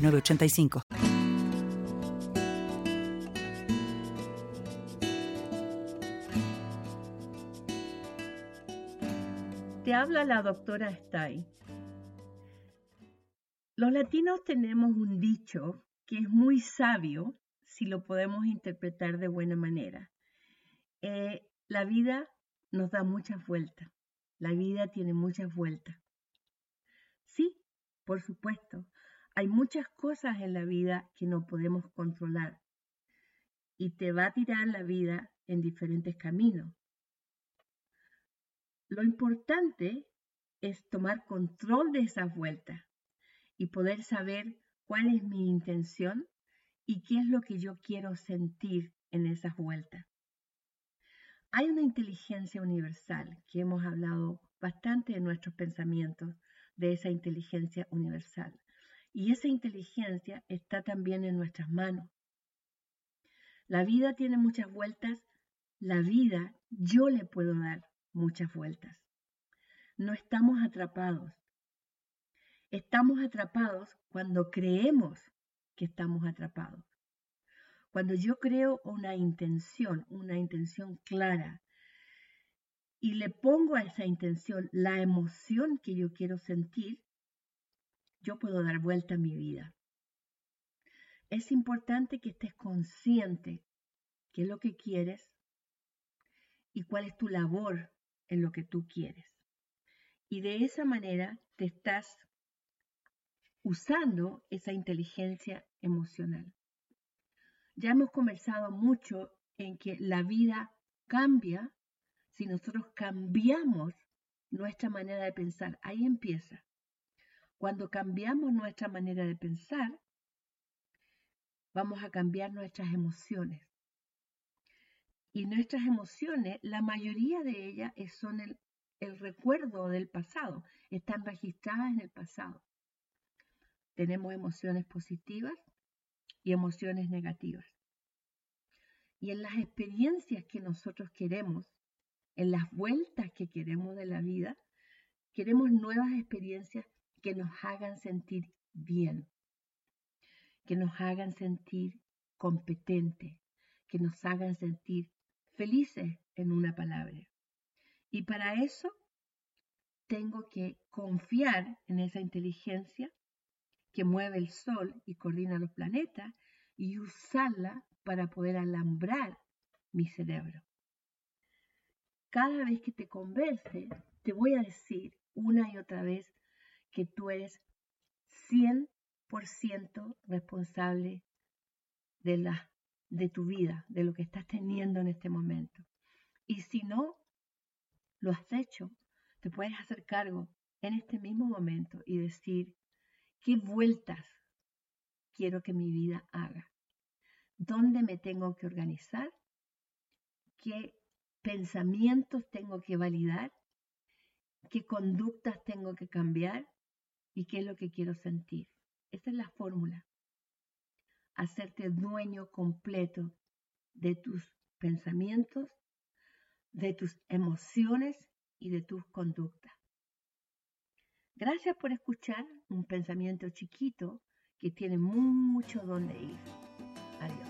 985. Te habla la doctora Stay. Los latinos tenemos un dicho que es muy sabio si lo podemos interpretar de buena manera. Eh, la vida nos da muchas vueltas. La vida tiene muchas vueltas. Sí, por supuesto. Hay muchas cosas en la vida que no podemos controlar y te va a tirar la vida en diferentes caminos. Lo importante es tomar control de esas vueltas y poder saber cuál es mi intención y qué es lo que yo quiero sentir en esas vueltas. Hay una inteligencia universal que hemos hablado bastante en nuestros pensamientos de esa inteligencia universal. Y esa inteligencia está también en nuestras manos. La vida tiene muchas vueltas, la vida yo le puedo dar muchas vueltas. No estamos atrapados. Estamos atrapados cuando creemos que estamos atrapados. Cuando yo creo una intención, una intención clara, y le pongo a esa intención la emoción que yo quiero sentir, yo puedo dar vuelta a mi vida. Es importante que estés consciente qué es lo que quieres y cuál es tu labor en lo que tú quieres. Y de esa manera te estás usando esa inteligencia emocional. Ya hemos conversado mucho en que la vida cambia si nosotros cambiamos nuestra manera de pensar. Ahí empieza. Cuando cambiamos nuestra manera de pensar, vamos a cambiar nuestras emociones. Y nuestras emociones, la mayoría de ellas son el, el recuerdo del pasado, están registradas en el pasado. Tenemos emociones positivas y emociones negativas. Y en las experiencias que nosotros queremos, en las vueltas que queremos de la vida, queremos nuevas experiencias que nos hagan sentir bien, que nos hagan sentir competentes, que nos hagan sentir felices en una palabra. Y para eso tengo que confiar en esa inteligencia que mueve el sol y coordina los planetas y usarla para poder alambrar mi cerebro. Cada vez que te converse, te voy a decir una y otra vez que tú eres 100% responsable de, de tu vida, de lo que estás teniendo en este momento. Y si no lo has hecho, te puedes hacer cargo en este mismo momento y decir, ¿qué vueltas quiero que mi vida haga? ¿Dónde me tengo que organizar? ¿Qué pensamientos tengo que validar? ¿Qué conductas tengo que cambiar? Y qué es lo que quiero sentir. Esa es la fórmula. Hacerte dueño completo de tus pensamientos, de tus emociones y de tus conductas. Gracias por escuchar un pensamiento chiquito que tiene mucho donde ir. Adiós.